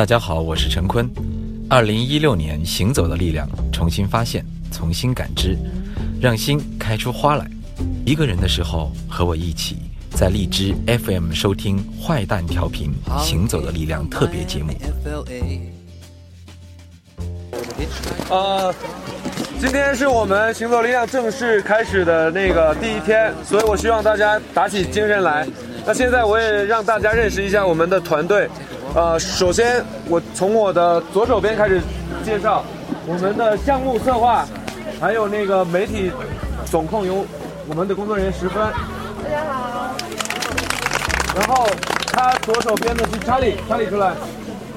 大家好，我是陈坤。二零一六年，行走的力量，重新发现，重新感知，让心开出花来。一个人的时候，和我一起在荔枝 FM 收听坏蛋调频《行走的力量》特别节目。呃，今天是我们行走力量正式开始的那个第一天，所以我希望大家打起精神来。那现在我也让大家认识一下我们的团队。呃，首先我从我的左手边开始介绍我们的项目策划，还有那个媒体总控由我们的工作人员十分。大家好。然后他左手边的是查理，查理出来，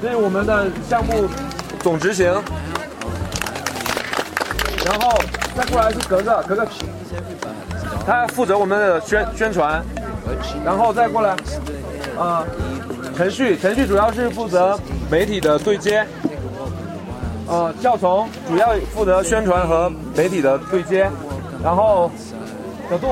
这是我们的项目总执行。然后再过来是格格，格格，他负责我们的宣宣传。然后再过来，啊，程序，程序主要是负责媒体的对接。呃，教从主要负责宣传和媒体的对接。然后小杜，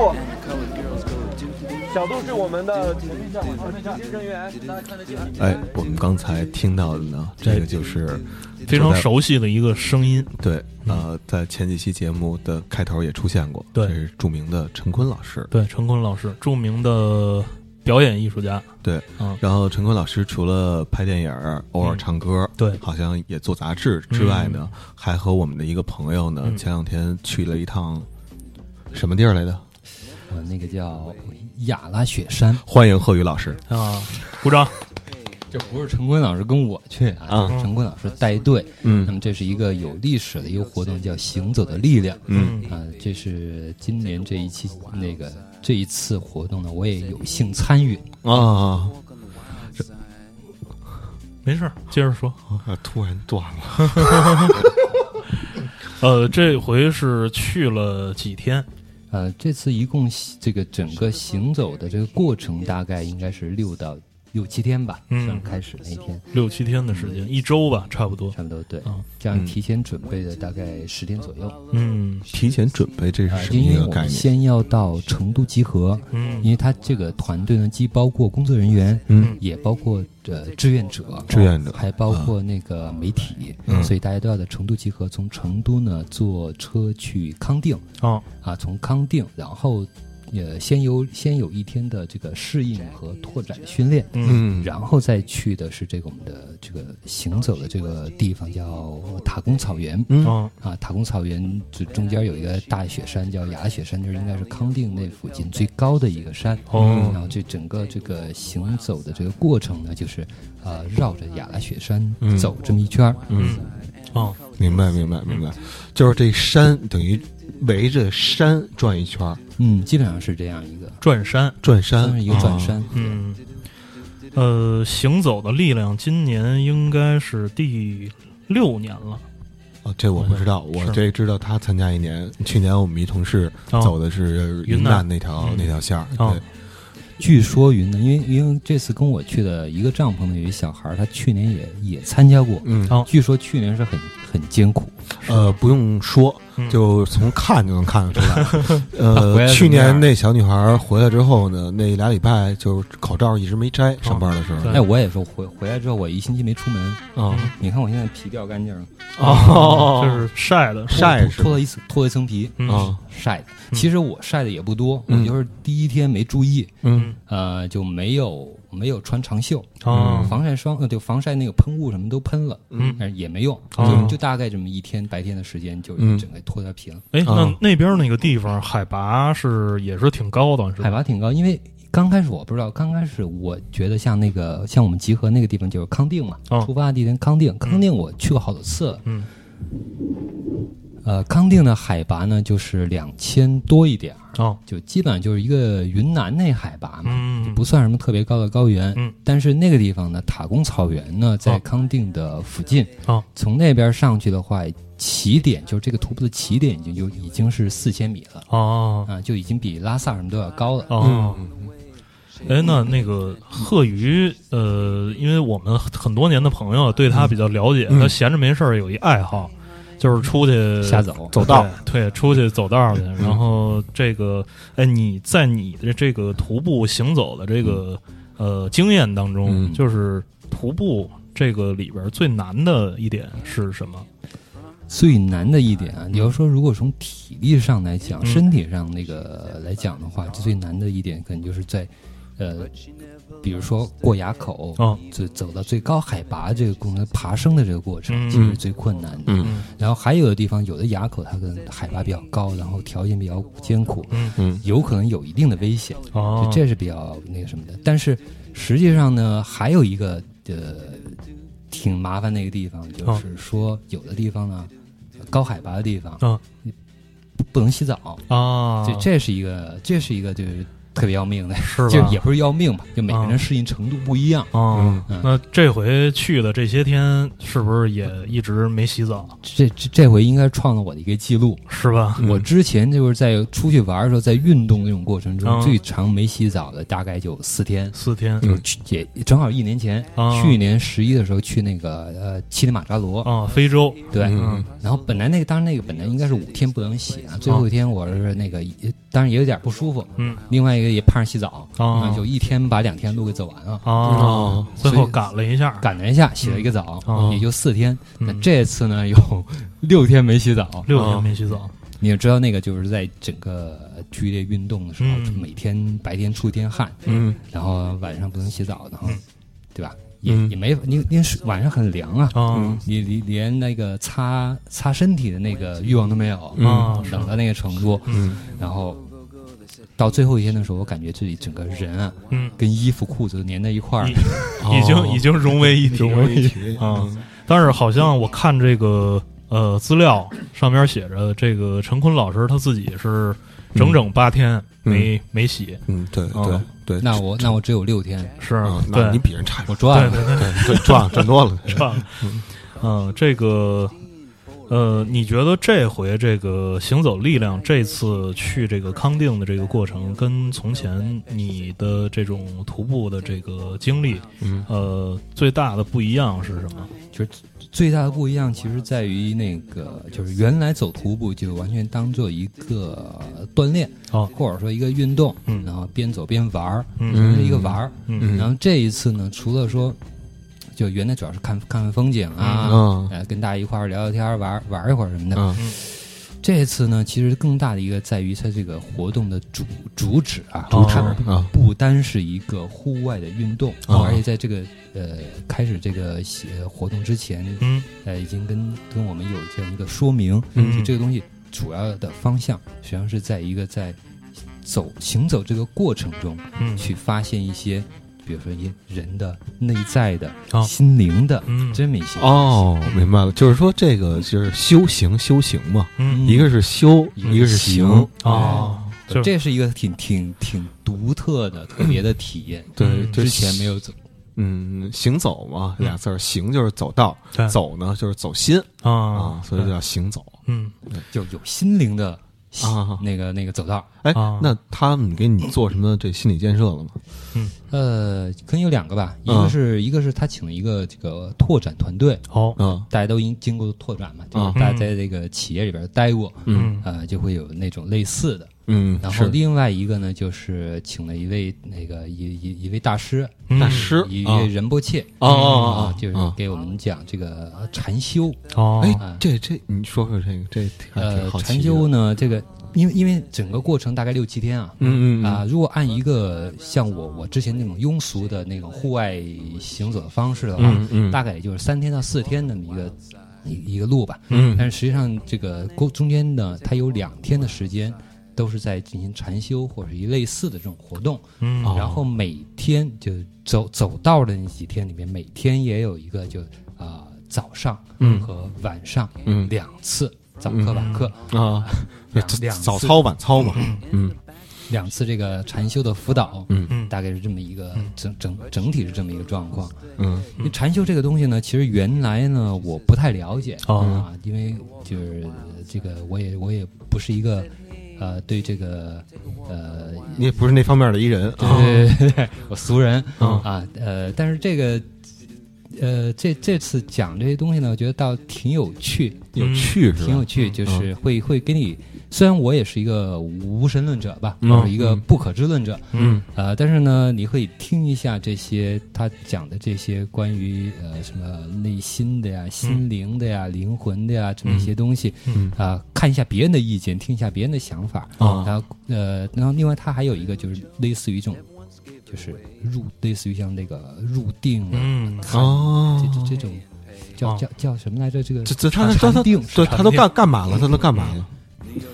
小杜是我们的程序项人员，大家看得见。哎，我们刚才听到的呢，这个就是非常熟悉的一个声音。对，呃，在前几期节目的开头也出现过，对这是著名的陈坤老师。对，陈坤老师，著名的表演艺术家。对，嗯然后陈坤老师除了拍电影、偶尔唱歌，对好像也做杂志之外呢，还和我们的一个朋友呢，前两天去了一趟什么地儿来的？呃，那个叫雅拉雪山，欢迎贺宇老师。啊，鼓掌。这不是陈坤老师跟我去啊，陈坤老师带队。嗯那么这是一个有历史的一个活动，叫“行走的力量”。嗯啊，这是今年这一期那个这一次活动呢，我也有幸参与。啊，没事儿，接着说。突然断了。呃，这回是去了几天？呃，这次一共这个整个行走的这个过程大概应该是六到六七天吧，嗯。算开始那一天，六七天的时间，一周吧，差不多。差不多对。啊。这样提前准备的大概十天左右。嗯。提前准备这啊是，什么因为我们一个概念？先要到成都集合，嗯。因嗯为他这个团队呢，既包括工作人员，嗯。也包括呃志愿者，志愿者。还包括那个媒体，嗯。所以大家都要在成都集合。从成都呢坐车去康定。哦。啊，从康定，然后呃先有先有一天的这个适应和拓展训练，嗯。嗯，然后再去的是这个我们的这个行走的这个地方叫塔公草原。嗯。哦。啊，塔公草原这中间有一个大雪山，叫雅雪山，就是应该是康定那附近最高的一个山。哦。然后这整个这个行走的这个过程呢，就是呃绕着雅拉雪山嗯。走这么一圈儿。嗯，哦明白明白明白，就是这山等于围着山转一圈儿，嗯，基本上是这样一个，转山。转山。算是一个转啊。山。嗯，呃，行走的力量今年应该是第六年了。哦，这我不知道，我这知道他参加一年，去年我们一同事哦。走的是云南那条嗯。那条线儿，据说云南，因为因为这次跟我去的一个帐篷的有一小孩，他去年也也参加过。据说去年是很很艰苦，呃，不用说，嗯就从看就能看得出来。呃，去年那小女孩回来之后呢，那俩礼拜就是口罩一直没摘，上班的时候对哎，我也是回回来之后，我一星期没出门。啊，你看我现在皮掉干净了，哦就是晒的。晒脱了一层脱了一层皮，嗯啊，晒的。其实我晒的也不多，嗯我就是第一天没注意，嗯呃，就没有没有穿长袖，哦。防晒霜呃，对，防晒那个喷雾什么都喷了，嗯。但是也没用，哦。就就大概这么一天白天的时间，就嗯。整个脱掉皮了。哎，那啊。那边那个地方海拔是也是挺高的，是？海拔挺高，因为刚开始我不知道，刚开始我觉得像那个像我们集合那个地方就是康定嘛，哦。出发的地点康定，康定我去过好多次了，嗯呃，康定的海拔呢就是两千多一点儿，哦。就基本上就是一个云南那海拔嘛，嗯。不算什么特别高的高原。嗯，但是那个地方呢，塔公草原呢在哦。康定的附近，哦。从那边上去的话，起点就是这个徒步的起点已经就已经是四千米了哦。啊，就已经比拉萨什么都要高了。哦。哎，那那个贺鱼，呃，因为我们很多年的朋友对他比较了解，嗯。他闲着没事儿有一爱好，就是出去瞎走走道对，对，出去走道去。然后这个，哎，你在你的这个徒步行走的这个呃经验当中，嗯就是徒步这个里边最难的一点是什么？最难的一点啊，你要说如果从体力上来讲，嗯身体上那个来讲的话，最难的一点可能就是在，呃，比如说过垭口，哦，就走到最高海拔这个过程，爬升的这个过程，嗯。其实是最困难的。嗯。然后还有的地方，有的垭口它可能海拔比较高，然后条件比较艰苦，嗯。有可能有一定的危险，哦。就，这是比较那个什么的。但是实际上呢，还有一个呃挺麻烦的一个地方，哦。就是说有的地方呢，高海拔的地方嗯不不能洗澡，啊，这这是一个这是一个就是特别要命的，是吧？就也不是要命吧，就每个啊人适应程度不一样。哦，嗯那这回去的这些天，是不是也一直没洗澡？这这这回应该创了我的一个记录。是吧？我之前就是在出去玩的时候，在运动那种过程中，嗯最长没洗澡的大概就四天。四天。就去也正好一年前，啊。去年十一的时候去那个呃乞力马扎罗，啊，非洲。对，嗯。然后本来那个当然那个本来应该是五天不能洗啊，最后一天我是那个当然也有点不舒服，嗯。另外一个也盼着洗澡，啊就一天把两天路给走完了，啊哦，最后赶了一下，赶了一下洗了一个澡，哦也就四天。嗯。那这次呢有 六天没洗澡，六天没洗澡，你也知道那个就是在整个剧烈运动的时候，每天白天出一天汗，嗯。然后晚上不能洗澡，然后嗯。对吧？也嗯。也没你你晚上很凉啊，啊你你连那个擦擦身体的那个欲望都没有，啊，是冷到那个程度。嗯。然后到最后一天的时候，我感觉自己整个人啊，嗯，跟衣服裤子粘在一块儿已。已经已经融为一体了，融为一体啊。但是好像我看这个呃资料上面写着，这个陈坤老师他自己是整整八天没没洗，嗯，对对哦对，那我那我只有六天，是啊，那你比人差我，赚了。对对对，对赚赚多了，赚了。嗯，这个呃，你觉得这回这个行走力量这次去这个康定的这个过程，跟从前你的这种徒步的这个经历，嗯。呃，最大的不一样是什么？就是最大的不一样，其实在于那个，就是原来走徒步就完全当做一个锻炼，哦。或者说一个运动，嗯。然后边走边玩儿，嗯。成为一个玩儿。嗯。然后这一次呢，除了说，就原来主要是看看看风景啊，嗯。呃，跟大家一块儿聊聊天儿、玩玩一会儿什么的。嗯。这次呢，其实更大的一个在于它这个活动的主主旨啊，主它旨啊不单是一个户外的运动，哦而且在这个呃开始这个呃活动之前，嗯。呃，已经跟跟我们有这样一个说明，嗯。就这个东西主要的方向实际上是在一个在走行走这个过程中，嗯。去发现一些，比如说一人的内在的、哦。心灵的嗯。这么一些哦，明白了，就是说这个就是修行，修行嘛，嗯。一个是修，一个一个是行。行，哦，对。就这是一个挺挺挺独特的、特别的体验，对，之前没有走。嗯，行走嘛，嗯俩字儿，行就是走道，走呢就是走心。啊。啊，所以就叫行走。嗯。就有心灵的啊。那个那个走道。哎啊，那他们给你做什么这心理建设了吗？呃，可能有两个吧，一嗯个是一个是他请了一个这个拓展团队，哦，嗯，大家都经经过拓展嘛，就是嗯大家在这个企业里边待过，嗯。呃，就会有那种类似的。嗯，然后另外一个呢，就是请了一位那个一一一位大师，嗯。大师啊一位仁波切哦就是给我们讲这个禅修。哦。哎，这这你说说这个，这呃，禅修呢，这个因为因为整个过程大概六七天啊，嗯嗯啊，如果按一个像我我之前那种庸俗的那种户外行走的方式的话，嗯嗯。大概也就是三天到四天那么一个一一个路吧。嗯。但是实际上这个过中间呢，它有两天的时间都是在进行禅修或者一类似的这种活动。然后？每天就走走道的那几天里面，每天也有一个就啊、早上嗯。和晚上嗯两次早课晚课。啊，两早操晚操嘛，嗯两次这个禅修的辅导，嗯。嗯大概是这么一个整整整体是这么一个状况。嗯。因为禅修这个东西呢，其实原来呢我不太了解、哦。啊，因为就是这个我也我也不是一个呃对这个呃你也不是那方面的一人啊，对对对，我俗人嗯啊呃，但是这个呃这这次讲这些东西呢，我觉得倒挺有趣，有趣是吧？挺有趣，就是会会给你虽然我也是一个无神论者吧，嗯。或者一个不可知论者，嗯。呃，但是呢，你可以听一下这些他讲的这些关于呃什么内心的呀、心灵的呀、灵魂的呀这么一些东西，嗯。啊、看一下别人的意见，听一下别人的想法，啊。然后呃，然后另外他还有一个就是类似于这种，就是入类似于像那个入定啊，嗯。哦。这这这种叫哦。叫叫什么来着？这个这这他他他禅定对他都干干嘛了？他都干嘛了？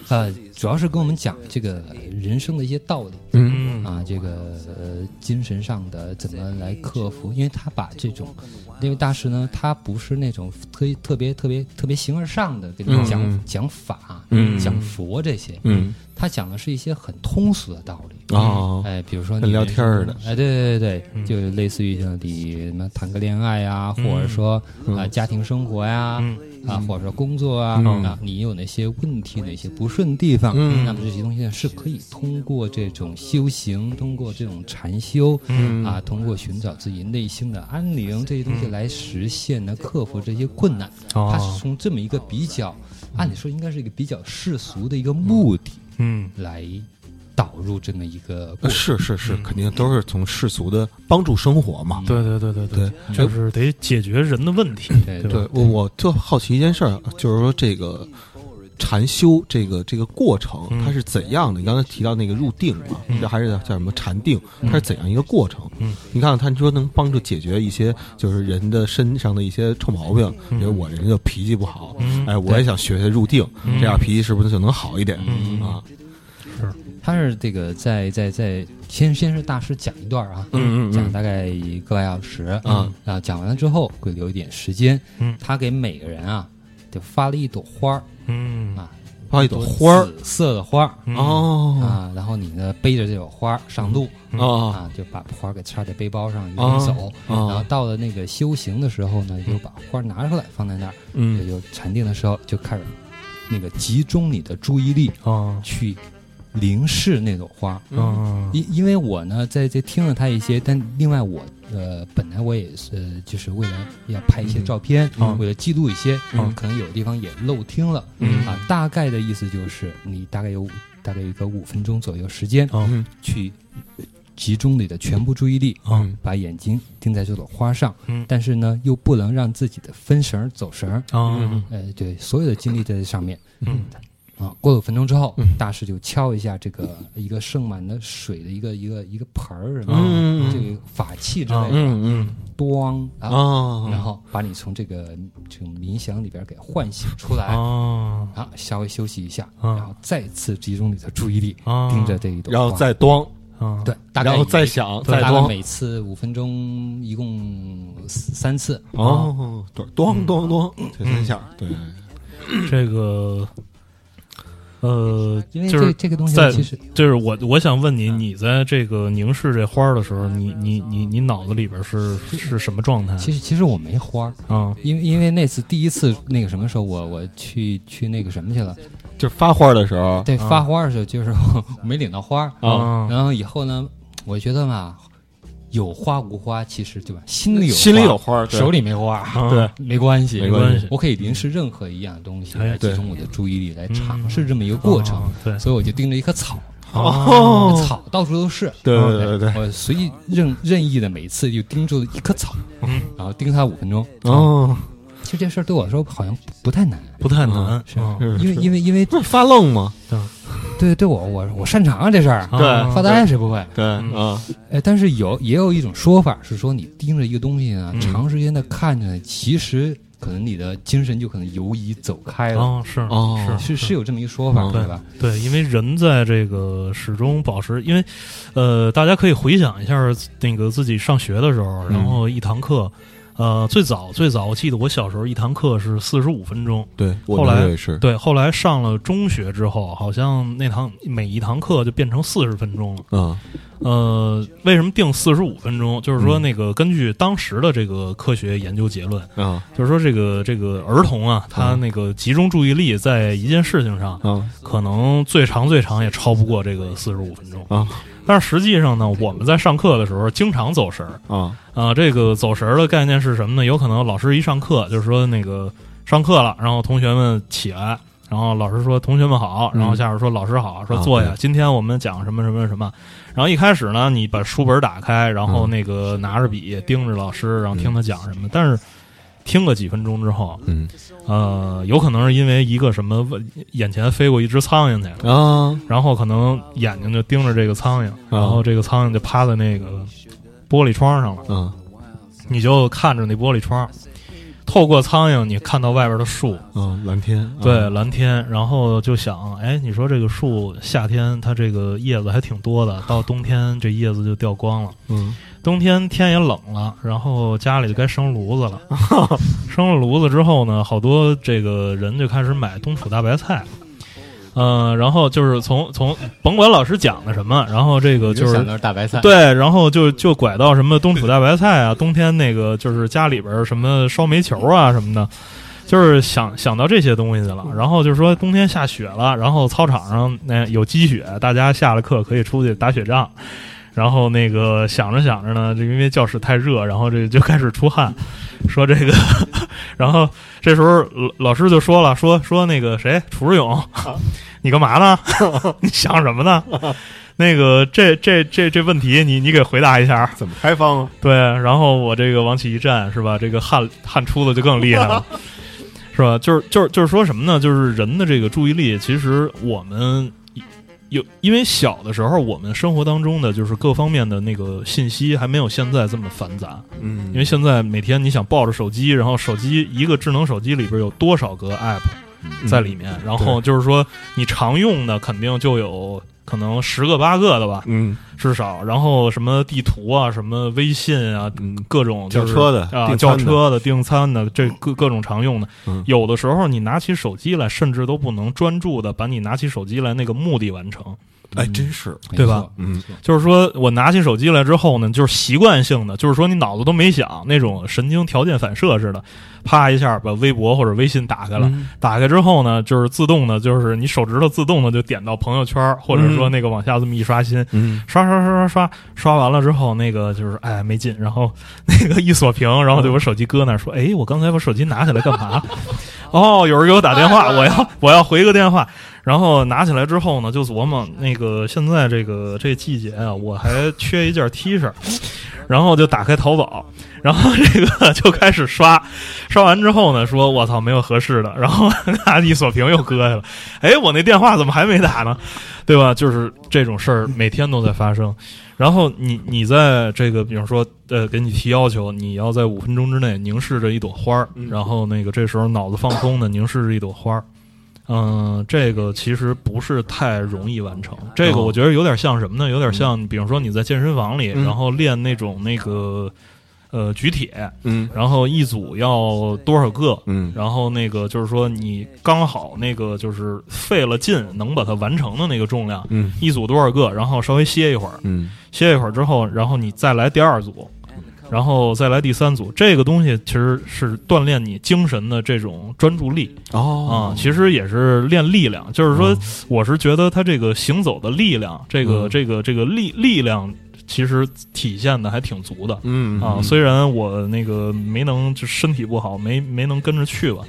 呃，主要是跟我们讲这个人生的一些道理。嗯。啊，这个呃精神上的怎么来克服？因为他把这种那位大师呢，他不是那种特特别特别特别形而上的跟你讲、嗯。讲法、嗯。讲佛这些，嗯。他讲的是一些很通俗的道理。哦。哎，比如说跟聊天儿的。哎，对对对就类似于像你什么谈个恋爱呀，或者说啊家庭生活呀，嗯。啊，或者说工作啊，嗯。啊，你有哪些问题、哪些不顺地方，嗯那么这些东西呢，是可以通过这种修行，通过这种禅修，嗯啊，通过寻找自己内心的安宁这些东西来实现呢，克服这些困难。哦它是从这么一个比较，按理说应该是一个比较世俗的一个目的嗯来导入这么一个。是是是，嗯肯定都是从世俗的帮助生活嘛。对对对对对，就是得解决人的问题，对？对我我就好奇一件事儿，就是说这个禅修这个这个过程嗯。它是怎样的？你刚才提到那个入定嘛，嗯。这还是叫什么禅定？它是怎样一个过程？嗯，你看他说能帮助解决一些就是人的身上的一些臭毛病，嗯。比如我这人就脾气不好，嗯。哎，我也想学学入定，嗯。这样脾气是不是就能好一点？啊？是？他是这个在在在先先是大师讲一段啊，嗯嗯嗯。讲大概一个半小时，嗯啊，讲完了之后会留一点时间，嗯。他给每个人啊就发了一朵花儿。嗯。啊，发一朵花儿。紫色的花儿。嗯。哦。啊，然后你呢背着这朵花儿上路。哦。啊，就把花儿给插在背包上一路哦。走，然后哦到了那个修行的时候呢，就把花儿拿出来放在那儿，也嗯。就禅定的时候就开始那个集中你的注意力啊去凝视那朵花。嗯。因因为我呢，在这听了他一些，但另外我呃，本来我也是、呃就是为了要拍一些照片，嗯。为了记录一些，嗯。可能有的地方也漏听了，嗯。啊，大概的意思就是你大概有大概有一个五分钟左右时间哦嗯。去集中你的全部注意力，嗯。把眼睛盯在这朵花上，嗯。但是呢，又不能让自己的分神儿走神儿，哦呃，对，所有的精力在这上面。嗯啊，过了五分钟之后，嗯。大师就敲一下这个一个盛满的水的一个一个一个盆儿什么这个法器之类的，嗯嗯咣啊，哦，然后把你从这个这种冥想里边给唤醒出来，哦。啊，稍微休息一下，啊然后再次集中你的注意力，啊盯着这一朵然后再咣，啊对，大概然后再一想，对大概再咣，每次五分钟，一共三次。哦，对，咣咣咣，这三下，对，这个呃，因为这就是这个东西其实就是我我想问你，你在这个凝视这花儿的时候，你你你你脑子里边是是什么状态？其实其实我没花儿，啊。因为因为那次第一次那个什么时候，我我去去那个什么去了，就是发花的时候，对，啊。发花的时候就是我没领到花儿，啊。然后以后呢，我觉得嘛，有花无花，其实对吧？心里有心里有花，手里没花，啊 对，没关系，没关系。我可以临时任何一样东西哎来集中我的注意力，来嗯尝试这么一个过程。啊对。所以我就盯着一棵草，哦，草到处都是。对对对对。对，我随意任任意的每次就盯住一棵草，嗯。然后盯它五分钟。哦，其实这事儿对我来说好像不太难，不太难，是。因为因为因为发愣嘛？对对对我我我擅长啊这事儿，对啊发呆谁不会？对嗯啊，哎，但是有也有一种说法是说，你盯着一个东西呢，嗯长时间的看着，其实可能你的精神就可能游移走开了，哦是哦是是有这么一个说法，嗯对吧？对，因为人在这个始终保持，因为呃，大家可以回想一下那个自己上学的时候，然后一堂课，呃，最早最早，我记得我小时候一堂课是四十五分钟，对，我后来是，对，后来上了中学之后，好像那堂每一堂课就变成四十分钟了。嗯呃，为什么定四十五分钟？就是说，嗯那个根据当时的这个科学研究结论，啊就是说这个这个儿童啊，他嗯那个集中注意力在一件事情上，啊可能最长最长也超不过这个四十五分钟。啊但是实际上呢，我们在上课的时候经常走神儿啊啊。这个走神儿的概念是什么呢？有可能老师一上课就是说那个上课了，然后同学们起来然后老师说同学们好，然后下边说老师好，说啊坐下。今天我们讲什么什么什么。然后一开始呢，你把书本打开，然后嗯那个拿着笔盯着老师，然后听他讲什么。但是听个几分钟之后，嗯。呃，有可能是因为一个什么眼前飞过一只苍蝇去了，啊。然后可能眼睛就盯着这个苍蝇，然后这个苍蝇就趴在那个玻璃窗上了，嗯你就看着那玻璃窗，透过苍蝇，你看到外边的树，嗯，蓝天，啊。对，蓝天，然后就想，哎，你说这个树夏天它这个叶子还挺多的，到冬天这叶子就掉光了。嗯冬天天也冷了，然后家里就该生炉子了。生了炉子之后呢，好多这个人就开始买冬储大白菜。嗯、然后就是从从甭管老师讲的什么，然后这个就是大白菜，对，然后就就拐到什么冬储大白菜啊，冬天那个就是家里边什么烧煤球啊什么的，就是想想到这些东西去了。然后就是说冬天下雪了，然后操场上那、有积雪，大家下了课可以出去打雪仗。然后那个想着想着呢，就因为教室太热，然后这就开始出汗，说这个，然后这时候老老师就说了，说说那个谁，楚志勇，你干嘛呢？你想什么呢？那个这这这这问题你，你给回答一下。怎么开放啊？对，然后我这个往起一站，是吧？这个汗汗出的就更厉害了，是吧？就是就是就是说什么呢？就是人的这个注意力，其实我们有，因为小的时候，我们生活当中的就是各方面的那个信息还没有现在这么繁杂。嗯因为现在每天你想抱着手机，然后手机一个智能手机里边有多少个 app 在里面，然后就是说你常用的肯定就有可能十个八个的吧，嗯至少。然后什么地图啊，什么微信啊，嗯各种就是叫车的啊，叫车的、订餐的，这各各种常用的。嗯有的时候你拿起手机来，甚至都不能专注的把你拿起手机来那个目的完成。哎，真是，对吧？嗯就是说我拿起手机来之后呢，就是习惯性的，就是说你脑子都没想，那种神经条件反射似的，啪一下把微博或者微信打开了。嗯打开之后呢，就是自动的，就是你手指头自动的就点到朋友圈，或者说那个往下这么一刷新，嗯刷刷刷刷刷，刷完了之后，那个就是哎没劲，然后那个一锁屏，然后就把手机搁那儿，说哎，我刚才把手机拿起来干嘛？哦，有人给我打电话，我要我要回个电话。然后拿起来之后呢，就琢磨那个现在这个这季节啊，我还缺一件 T 恤，然后就打开淘宝，然后这个就开始刷，刷完之后呢，说我操没有合适的，然后拿一锁屏又搁下了，哎，我那电话怎么还没打呢？对吧？就是这种事儿每天都在发生。然后你你在这个，比如说呃，给你提要求，你要在五分钟之内凝视着一朵花儿，然后那个这时候脑子放空的凝视着一朵花儿。嗯，这个其实不是太容易完成。这个哦。我觉得有点像什么呢？有点像，比如说你在健身房里，嗯。然后练那种那个呃举铁，嗯。然后一组要多少个，嗯。然后那个就是说你刚好那个就是费了劲能把它完成的那个重量，嗯。一组多少个，然后稍微歇一会儿，嗯。歇一会儿之后，然后你再来第二组，然后再来第三组。这个东西其实是锻炼你精神的这种专注力哦啊、哦其实也是练力量。就是说，我是觉得他这个行走的力量，这个、嗯这个这个力力量，其实体现的还挺足的。嗯啊，虽然我那个没能就身体不好，没没能跟着去吧，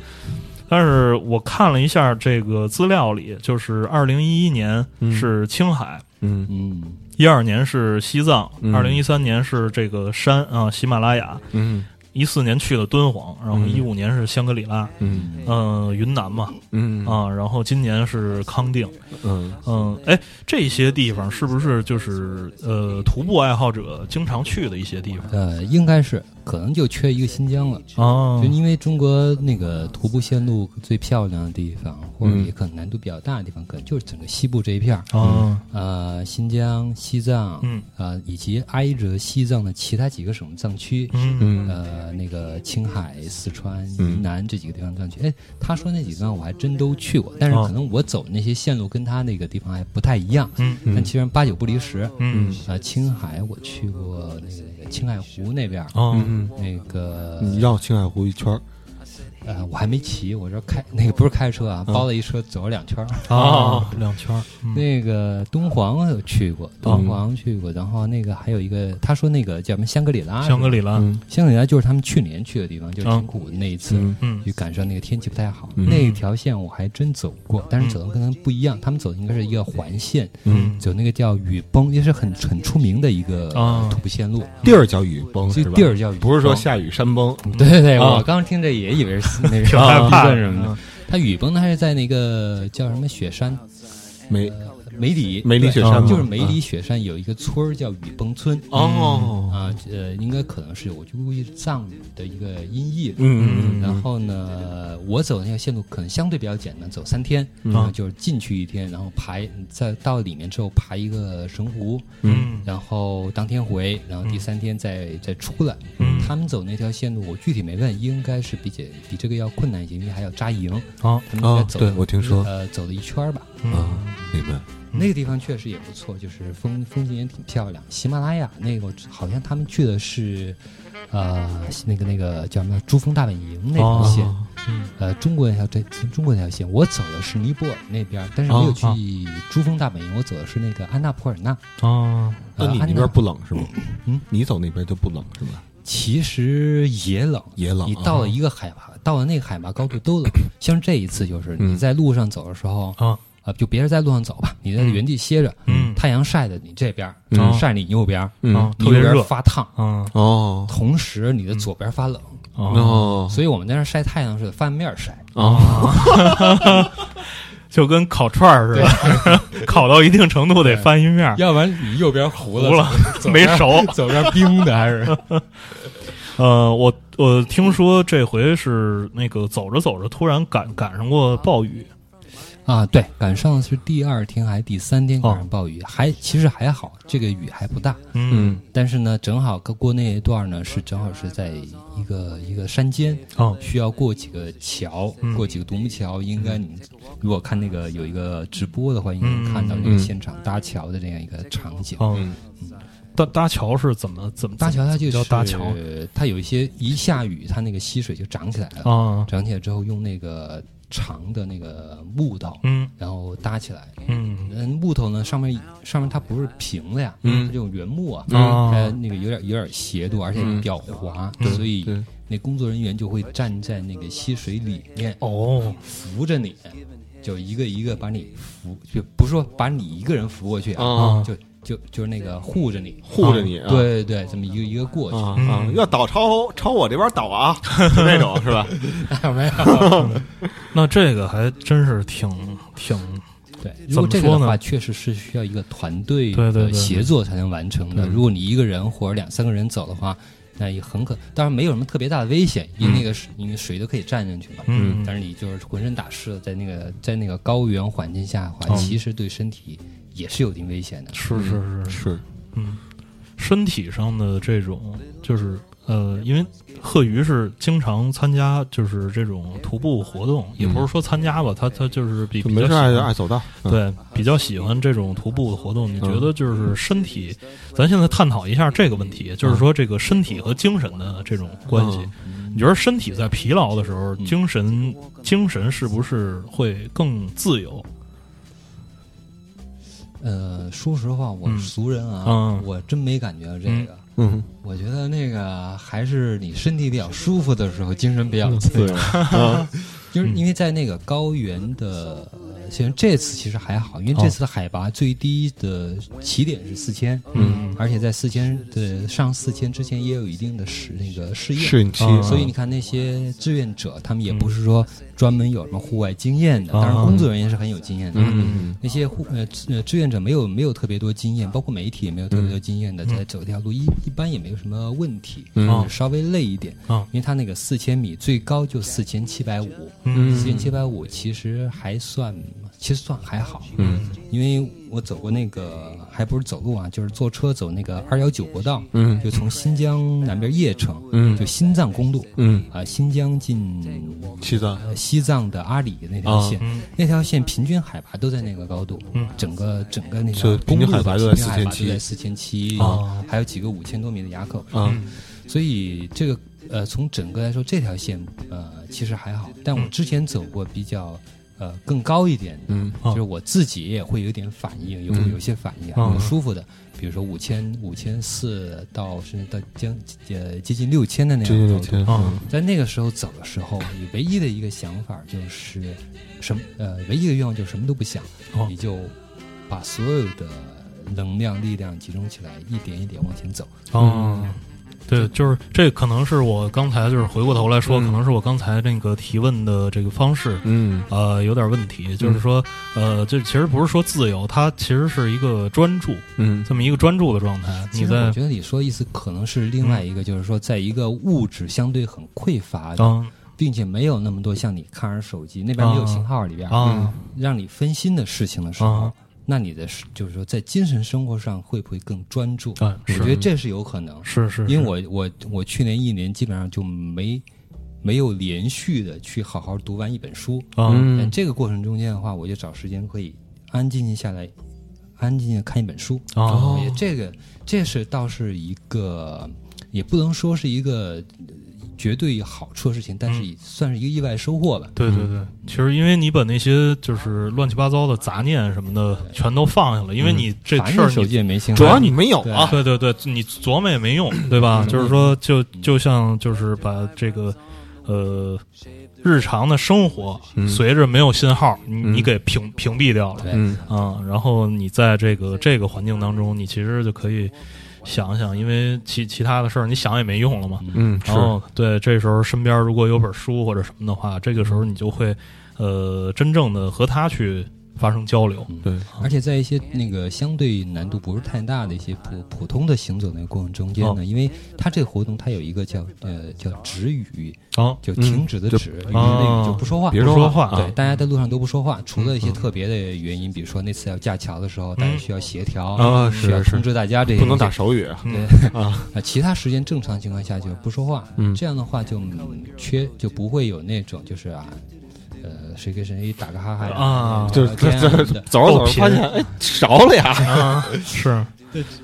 但是我看了一下这个资料里，就是二零一一年嗯是青海，嗯嗯，一二年是西藏，嗯。二零一三年是这个山啊喜马拉雅，嗯。一四年去了敦煌，然后嗯。一五年是香格里拉，嗯。嗯、云南嘛。嗯。啊，然后今年是康定，嗯。嗯，哎，这些地方是不是就是呃徒步爱好者经常去的一些地方？呃，应该是，可能就缺一个新疆了。哦。就因为中国那个徒步线路最漂亮的地方，或者嗯。也可能难度比较大的地方，可能就是整个西部这一片儿。啊呃，新疆、西藏，嗯。呃，以及挨着西藏的其他几个省藏区，嗯。嗯呃，那个青海、四川、嗯云南这几个地方藏区，哎，他说那几个地方我还真都去过，但是哦。可能我走的那些线路跟他那个地方还不太一样，嗯。但其实八九不离十。嗯。呃，青海我去过那个青海湖那边儿，哦那个绕青海湖一圈儿。呃，我还没骑，我这开那个不是开车啊，嗯。包了一车走了两圈儿。啊，两圈儿，嗯。那个敦煌有去过，敦煌去过，然后那个还有一个，他说那个叫什么香格里拉，香格里拉，嗯。香格里拉就是他们去年去的地方，就是挺苦的那一次。嗯。嗯。就赶上那个天气不太好，嗯。那条线我还真走过，但是走的可能不一样。他们走的应该是一个环线，嗯，走那个叫雨崩，也是很很出名的一个啊。徒步线路。地儿叫雨崩这是吧？地儿叫雨崩不是说下雨山崩，对对我刚听着也以为是那个什么的。他雨崩呢，还是在那个叫什么雪山没梅里梅里雪山就是梅里雪山有一个村儿叫雨崩村。哦，啊，呃，应该可能是我就估计是藏语的一个音译。嗯嗯然后呢，我走那条线路可能相对比较简单，走三天，嗯就是进去一天，然后爬再到里面之后爬一个神湖，嗯然后当天回，然后第三天再、再出来。嗯他们走那条线路，我具体没问，应该是比这比这个要困难一些，因为还要扎营。啊，他们应该走、我听说呃，走了一圈儿吧。嗯啊，明白。那个地方确实也不错，就是风风景也挺漂亮。喜马拉雅那个好像他们去的是，呃，那个那个叫什么珠峰大本营那条线，哦嗯呃，中国那条这中国那条线，我走的是尼泊尔那边，但是没有去哦珠峰大本营，我走的是那个安娜普尔纳。啊，呃那你那边不冷是吗？嗯，你走那边就不冷是吧？其实也冷，也冷啊。你到了一个海拔，到了那个海拔高度都冷。像这一次就是嗯你在路上走的时候啊，啊，就别人在路上走吧，你在原地歇着，嗯。太阳晒的你这边，嗯。晒你右边，嗯。啊，你右边特别热。发烫，啊哦。同时你的左边发冷，哦哦。所以我们在那儿晒太阳是翻面晒。哦，就跟烤串儿似的，烤到一定程度得翻一面儿，要不然你右边糊糊了没熟。左边冰的还是？呃，我我听说这回是那个走着走着突然赶赶上过暴雨，啊，对，赶上是第二天还是第三天赶上哦暴雨，还其实还好，这个雨还不大。嗯嗯但是呢，正好过那一段呢，是正好是在一个一个山间，哦需要过几个桥，嗯过几个独木桥。应该你如果看那个有一个直播的话，应该看到那嗯个现场搭桥的这样一个场景。哦，嗯搭搭桥是怎么怎么搭桥它就叫是搭桥它有一些一下雨，它那个溪水就涨起来了，啊？涨起来之后用那个长的那个木道，嗯。然后搭起来。嗯。嗯，木头呢上面上面它不是平的呀，嗯。它这种原木啊，啊它那个有点有点斜度，而且比较滑，对所以那工作人员就会站在那个溪水里面哦。扶着你，就一个一个把你扶，就不是说把你一个人扶过去啊，啊就就就是那个护着你，护着你啊对对对，这么一个一个过去，啊嗯啊，要倒朝朝我这边倒啊，就那种是吧？有没有？那这个还真是挺挺对，如果这个的话，确实是需要一个团队的协作才能完成的。对如果你一个人或者两三个人走的话，那也很可，当然没有什么特别大的危险，因为那个水，因为水都可以站进去嘛。嗯但是你就是浑身打湿了，在那个在那个高原环境下的话，嗯其实对身体也是有一定危险的。是是是是，嗯，身体上的这种就是呃，因为贺鱼是经常参加就是这种徒步活动，也不是说参加吧，他他就是比没事爱爱走道。嗯，对，比较喜欢这种徒步的活动。你觉得就是身体，咱现在探讨一下这个问题，就是说这个身体和精神的这种关系。你觉得身体在疲劳的时候，嗯精神精神是不是会更自由？呃，说实话，我俗人啊，嗯。我真没感觉到这个。嗯，我觉得那个还是你身体比较舒服的时候，精神比较自由。啊，就是因为在那个高原的，呃其实这次其实还好，因为这次的海拔最低的起点是四千，嗯。而且在四千的上四千之前也有一定的试那个试验，适应期，啊所以你看那些志愿者，他们也不是说专门有什么户外经验的，啊。当然工作人员是很有经验的。嗯那些户呃志呃志愿者没有没有特别多经验，包括媒体也没有特别多经验的，在走这条路一一般也没有什么问题，嗯。稍微累一点，啊。因为他那个四千米最高就四千七百五，嗯。四千七百五其实还算，其实算还好，嗯。因为我走过那个还不是走路啊，就是坐车走那个二幺九国道，嗯。就从新疆南边叶城，嗯。就新藏公路嗯，啊，新疆进西藏。呃西藏的阿里的那条线，嗯。那条线平均海拔都在那个高度，嗯。整个整个那就个公路海拔就在的平均海拔4700都在四千七啊，还有几个五千多米的垭口，啊。所以这个呃，从整个来说，这条线呃其实还好，但我之前走过比较呃更高一点的，嗯哦就是我自己也会有点反应，有嗯有些反应，嗯不舒服的，比如说五千五千四到甚至到将呃接近六千的那这六样的高度。在那个时候走的时候，你唯一的一个想法就是什么？呃，唯一的愿望就是什么都不想，哦你就把所有的能量、力量集中起来，一点一点往前走。哦，对，就是这可能是我刚才就是回过头来说，嗯。可能是我刚才那个提问的这个方式。嗯。呃，有点问题，就是说，呃，这其实不是说自由，它其实是一个专注，嗯。这么一个专注的状态。其。你在我觉得你说的意思可能是另外一个，就是说，在一个物质相对很匮乏的，啊并且没有那么多像你看着手机那边没有信号里边，啊让你分心的事情的时候，啊那你的就是说在精神生活上会不会更专注？啊，我觉得这是有可能，是是，因为我我我去年一年基本上就没没有连续的去好好读完一本书，啊。嗯。在这个过程中间的话，我就找时间可以安静静下来，安静静地看一本书。啊我觉得这个这是倒是一个，也不能说是一个呃绝对有好处的事情，但是也算是一个意外收获吧。对对对，其实因为你把那些就是乱七八糟的杂念什么的全都放下了，因为你这事儿手机也没信号，主要你没有啊，对。对对，你琢磨也没用，对吧？就是说，就就像就是把这个呃日常的生活嗯。随着没有信号，你嗯。你给屏屏蔽掉了。对。嗯啊，然后你在这个这个环境当中，你其实就可以想想，因为其其他的事儿你想也没用了嘛。嗯是然后对，这时候身边如果有本书或者什么的话，这个时候你就会呃真正的和他去发生交流。对，而且在一些那个相对难度不是太大的一些普普通的行走那个过程中间呢，哦。因为它这个活动它有一个叫呃叫止语，啊就停止的止，就不说话，别不说话对，啊大家在路上都不说话，除了一些特别的原因，比如说那次要架桥的时候，大家需要协调啊需要通知大家这些不能打手语，对。啊，啊，其他时间正常情况下就不说话，嗯。这样的话就嗯缺就不会有那种就是啊，呃，谁跟谁打个哈哈呀？啊就聊天啊这什么的走着走着发现哎少了呀，啊，是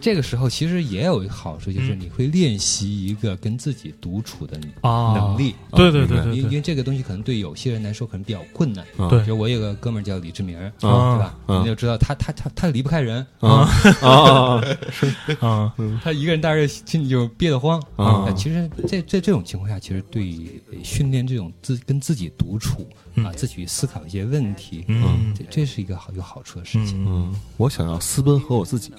这个时候其实也有一个好处，就是你会练习一个跟自己独处的啊，能力。对对对对对，为这个东西可能对有些人来说可能比较困难。啊对。比如我有个哥们儿叫李志明，啊。对吧？啊。你就知道他他他他离不开人，啊。啊。啊。他一个人待着心里就憋得慌。啊。呃其实这这这种情况下，其实对训练这种自跟自己独处啊，自己思考一些问题，嗯。这这是一个好有好处的事情。嗯，嗯，我想要私奔和我自己，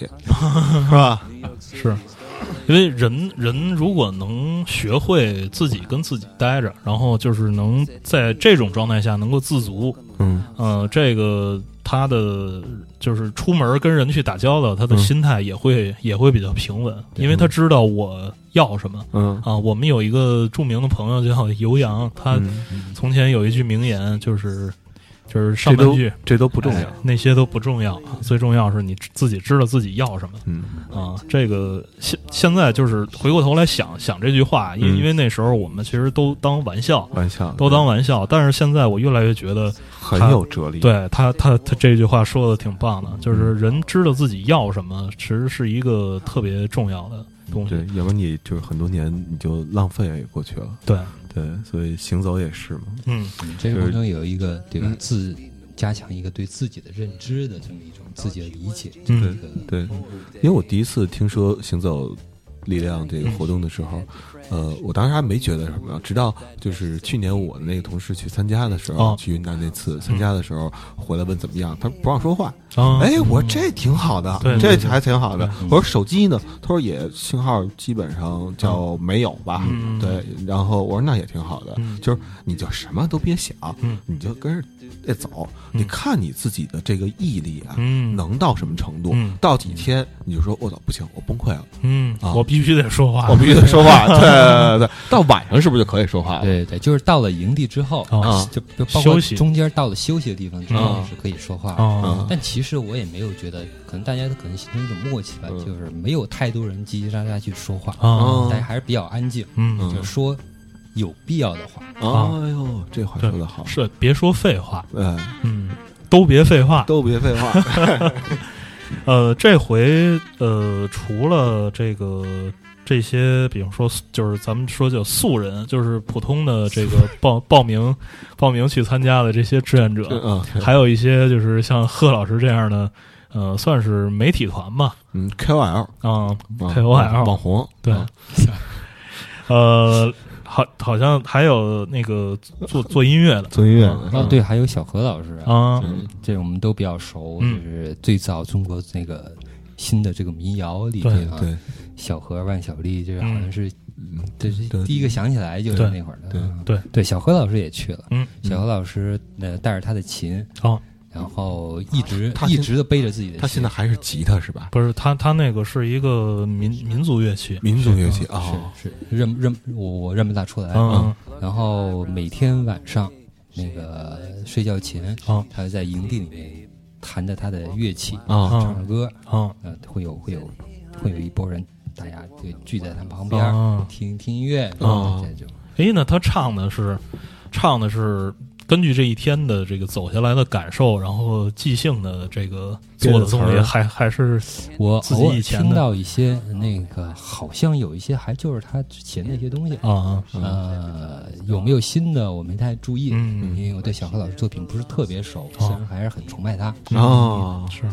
是吧？是。因为人人如果能学会自己跟自己待着，然后就是能在这种状态下能够自足，嗯。呃，这个他的就是出门跟人去打交道，他的嗯心态也会、也会比较平稳，因为他知道我要什么。嗯。啊，我们有一个著名的朋友叫尤洋，他嗯。从前有一句名言，就是就是上半句这都不重要哎，那些都不重要，最重要是你自己知道自己要什么。嗯啊，这个现现在就是回过头来想想这句话，因因为那时候我们其实都当玩笑，玩笑都当玩笑，但是现在我越来越觉得，很有哲理，，对他他他这句话说的挺棒的，就是人知道自己要什么，其实是一个特别重要的东西。对，要不然你就是很多年你就浪费过去了，对，对，所以行走也是嘛，嗯。这个过程中有一个对吧？自加强一个对自己的认知的这么一种自己的理解，这么一个对，因为我第一次听说行走力量这个活动的时候，呃，我当时还没觉得什么，直到就是去年我的那个同事去参加的时候，哦。去云南那次参加的时候，回来问怎么样，他不让说话，啊，哎，我说这挺好的，这还挺好的。我说手机呢？他说也信号基本上叫没有吧，嗯。对。然后我说那也挺好的，嗯。就是你就什么都别想，嗯。你就跟着这走，你看你自己的这个毅力啊，嗯。能到什么程度？嗯。到几天你就说我操不行，我崩溃了，嗯，啊我必须得说话，我必须得说话。对对对，到晚上是不是就可以说话了？对对，就是到了营地之后哦啊就就包括休息中间到了休息的地方之后啊是可以说话但其实我也没有觉得，可能大家可能形成一种默契吧，嗯。就是没有太多人叽叽喳喳去说话，啊大家还是比较安静，嗯，就是说有必要的话。哎呦，这话说的好，是别说废话，嗯，嗯，都别废话，都别废话。呃，这回呃，除了这个这些，比方说就是咱们说叫素人，就是普通的这个报 报名报名去参加的这些志愿者，嗯，还有一些就是像贺老师这样的，呃，算是媒体团吧，嗯，KOL 啊啊，KOL 网红，对。啊，呃，好，好像还有那个做做音乐的。做音乐的啊，对，还有小何老师啊，嗯这我们都比较熟，嗯。就是最早中国那个新的这个民谣里对边啊，对，小何万晓利，这好像是，嗯。这是对。第一个想起来就是那会儿的，对嗯对。对，小何老师也去了，嗯，小何老师呃带着他的琴，哦，然后一直他一直的背着自己的，他现在还是吉他是吧？不是他他那个是一个民民族乐器，民族乐器啊，是是认认我我认不大出来，嗯。然后每天晚上那个睡觉前，啊他会在营地里面弹着他的乐器，啊唱着歌，啊呃，会有会有会有一波人，大家就聚在他旁边、啊听听音乐，啊这种哎，那他唱的是唱的是根据这一天的这个走下来的感受，然后即兴的这个做的东西，还还是我自己偶尔以前听到一些那个，好像有一些还就是他之前的一些东西。啊呃，有没有新的我没太注意，嗯。因为我对小何老师作品不是特别熟，虽然还是很崇拜他。哦。是。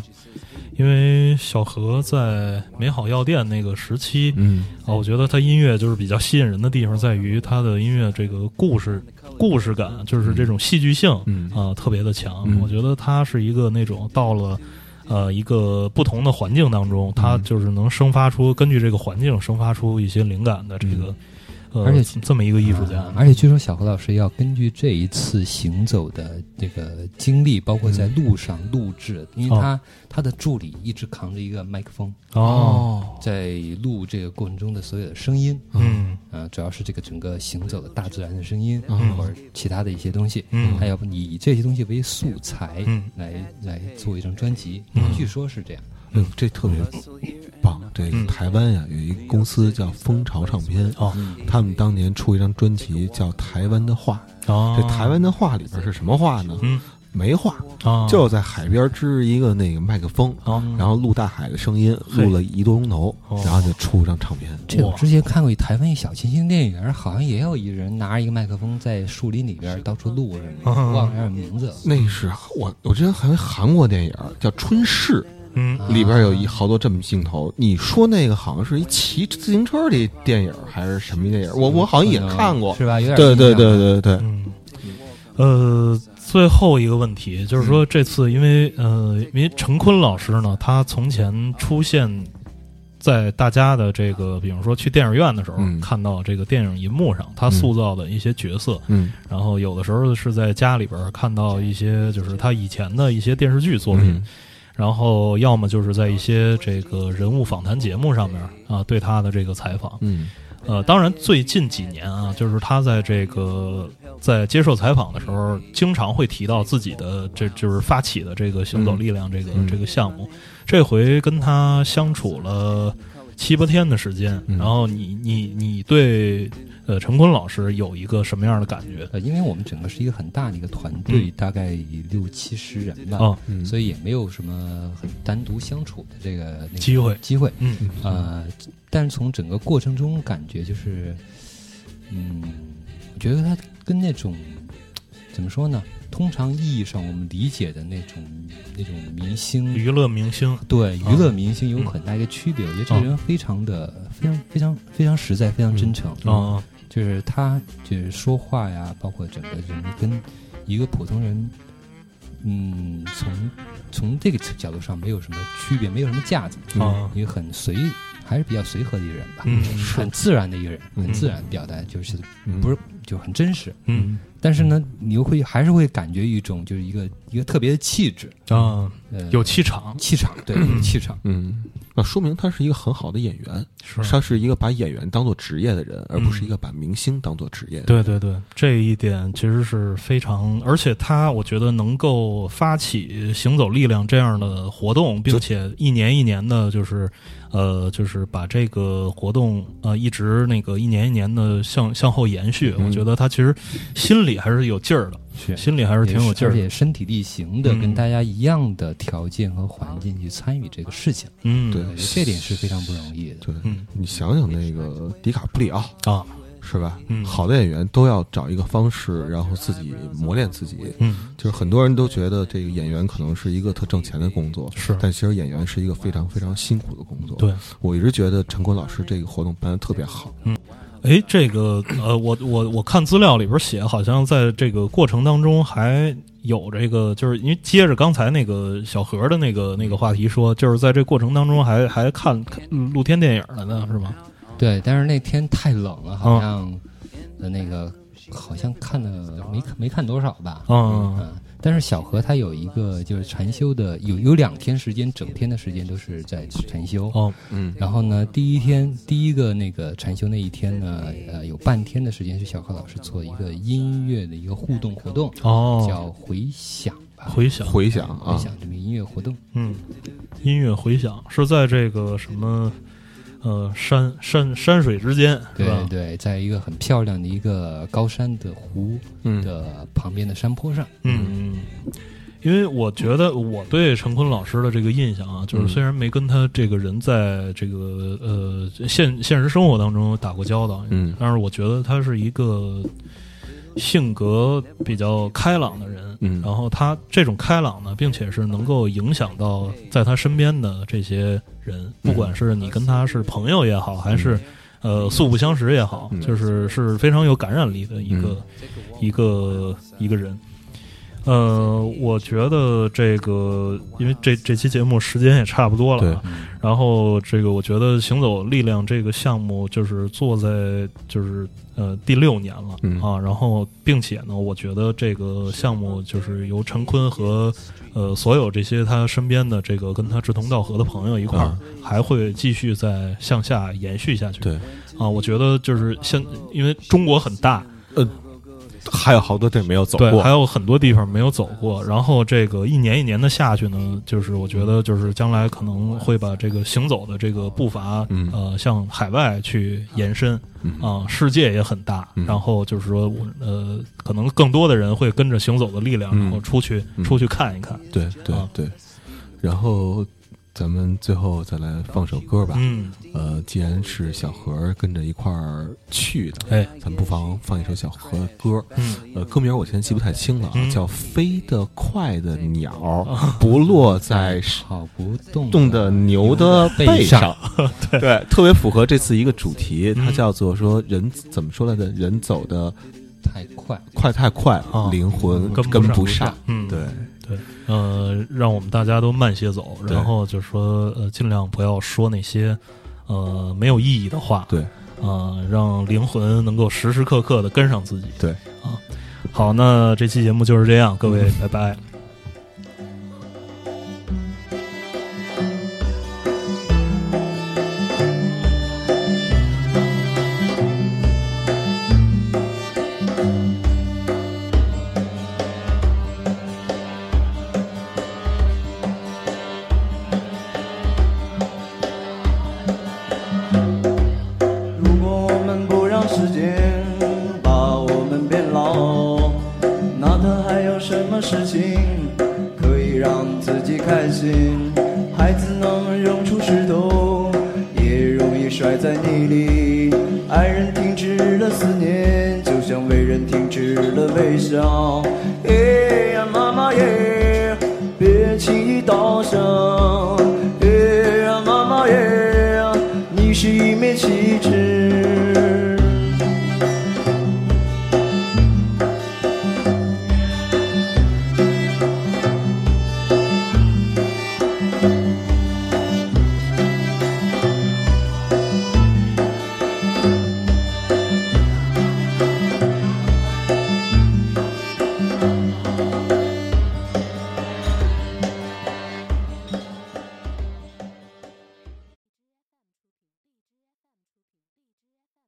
因为小何在美好药店那个时期嗯。啊，我觉得他音乐就是比较吸引人的地方在于他的音乐这个故事故事感，就是这种戏剧性嗯啊特别的强。嗯我觉得他是一个那种到了。呃，一个不同的环境当中，它就是能生发出根据这个环境生发出一些灵感的这个，呃，而且这么一个艺术家啊，而且据说小何老师要根据这一次行走的这个经历，包括在路上录制，因为他、他的助理一直扛着一个麦克风，哦，在录这个过程中的所有的声音，嗯呃，主要是这个整个行走的大自然的声音，嗯或者其他的一些东西，嗯他要不以这些东西为素材，嗯来来做一张专辑，嗯据说是这样。哎呦，这特别棒！这台湾呀，有一个公司叫蜂巢唱片，哦他们当年出一张专辑叫《台湾的话》。哦，这台湾的话里边是什么话呢？嗯没话，啊，就在海边支一个那个麦克风，啊然后录大海的声音，录了一多钟头哦，然后就出一张唱片。这我之前看过一台湾一小清新电影，好像也有一人拿着一个麦克风在树林里边到处录什么，嗯忘了名字了。那是我我之前还有韩国电影叫《春逝》，嗯啊里边有一好多这么镜头。你说那个好像是一骑自行车的电影还是什么电影？我我好像也看过。是吧？有点对对对对对，嗯，呃，最后一个问题就是说，这次因为呃，因为陈坤老师呢，他从前出现在大家的这个，比如说去电影院的时候，嗯看到这个电影银幕上他塑造的一些角色，嗯然后有的时候是在家里边看到一些就是他以前的一些电视剧作品。嗯然后要么就是在一些这个人物访谈节目上面啊，对他的这个采访，嗯。呃，当然，最近几年啊，就是他在这个在接受采访的时候，经常会提到自己的这就是发起的这个行走力量这个、嗯。这个项目。这回跟他相处了七八天的时间，嗯。然后你你你对呃陈坤老师有一个什么样的感觉？呃，因为我们整个是一个很大的一个团队，大概六七十人吧，所以也没有什么很单独相处的这个、那个机会。机会。嗯。呃，但是从整个过程中感觉就是，嗯，我觉得他跟那种怎么说呢？通常意义上我们理解的那种那种明星，娱乐明星，对啊娱乐明星有嗯很大一个区别。我觉得这个人非常的、非常非常非常实在，非常真诚。啊就是他就是说话呀，包括整个人跟一个普通人，嗯，从从这个角度上没有什么区别，没有什么架子，啊一个很随，还是比较随和的一个人吧，嗯很自然的一个人，嗯很自然表达，就是嗯不是就很真实。嗯。但是呢，你又会还是会感觉一种就是一个一个特别的气质，啊，呃，有气场，气场，对，有气场。嗯，那说明他是一个很好的演员，是。他是一个把演员当做职业的人，而不是一个把明星当做职业的人。对对对，这一点其实是非常，而且他我觉得能够发起行走力量这样的活动，并且一年一年的，就是呃，就是把这个活动呃一直那个一年一年的向向后延续，嗯。我觉得他其实心里还是有劲儿的，是。心里还是挺有劲儿。而且身体力行的嗯。跟大家一样的条件和环境去参与这个事情，嗯，对。我觉得这点是非常不容易的。对，嗯。你想想那个迪卡布里奥啊，是吧？嗯。好的演员都要找一个方式，然后自己磨练自己。嗯，就是很多人都觉得这个演员可能是一个特挣钱的工作，是。但其实演员是一个非常非常辛苦的工作。对，我一直觉得陈坤老师这个活动办的特别好。哎，这个呃，我我我看资料里边写，好像在这个过程当中还有这个，就是因为接着刚才那个小何的那个那个话题说，就是在这过程当中还还看看露天电影了呢，是吗？对，但是那天太冷了，嗯好像呃那个好像看的没看没看多少吧。嗯嗯，但是小何他有一个就是禅修的，有有两天时间，整天的时间都是在禅修。哦，嗯。然后呢，第一天第一个那个禅修那一天呢，呃，有半天的时间是小何老师做一个音乐的一个互动活动，哦，叫回响吧，回响，回响啊，回响这个音乐活动。嗯，音乐回响是在这个什么呃山山山水之间，对？对，在一个很漂亮的一个高山的湖嗯的旁边的山坡上。嗯，嗯，因为我觉得我对陈坤老师的这个印象啊，就是嗯虽然没跟他这个人在这个呃现现实生活当中打过交道，嗯但是我觉得他是一个性格比较开朗的人，嗯。然后他这种开朗呢，并且是能够影响到在他身边的这些人，不管是你跟他是朋友也好，还是呃素不相识也好，嗯。就是是非常有感染力的一个、一个一个人。呃，我觉得这个，因为这这期节目时间也差不多了啊，然后这个我觉得行走力量这个项目就是做在就是呃第六年了、嗯。啊，然后并且呢，我觉得这个项目就是由陈坤和呃所有这些他身边的这个跟他志同道合的朋友一块儿，啊。还会继续再向下延续下去。对，啊，我觉得就是现因为中国很大，还有好多地儿没有走对，过还。有很多地方没有走过。然后这个一年一年的下去呢，就是我觉得就是将来可能会把这个行走的这个步伐，嗯呃，向海外去延伸嗯啊、世界也很大。嗯然后就是说我呃，可能更多的人会跟着行走的力量，嗯然后出去、嗯出去看一看。对对啊对，然后咱们最后再来放首歌吧。嗯，呃，既然是小何跟着一块儿去的，哎，咱们不妨放一首小何的歌。嗯，呃，歌名我现在记不太清了叫《飞得快的鸟不落在跑不动动的牛的背上 》对，特别符合这次一个主题，它嗯叫做说人怎么说来着？人走的太快。快太快啊，灵魂跟不上。嗯，对，呃，让我们大家都慢些走，然后就说呃，尽量不要说那些呃没有意义的话，对，呃，让灵魂能够时时刻刻的跟上自己。对啊，好，那这期节目就是这样，各位，拜拜。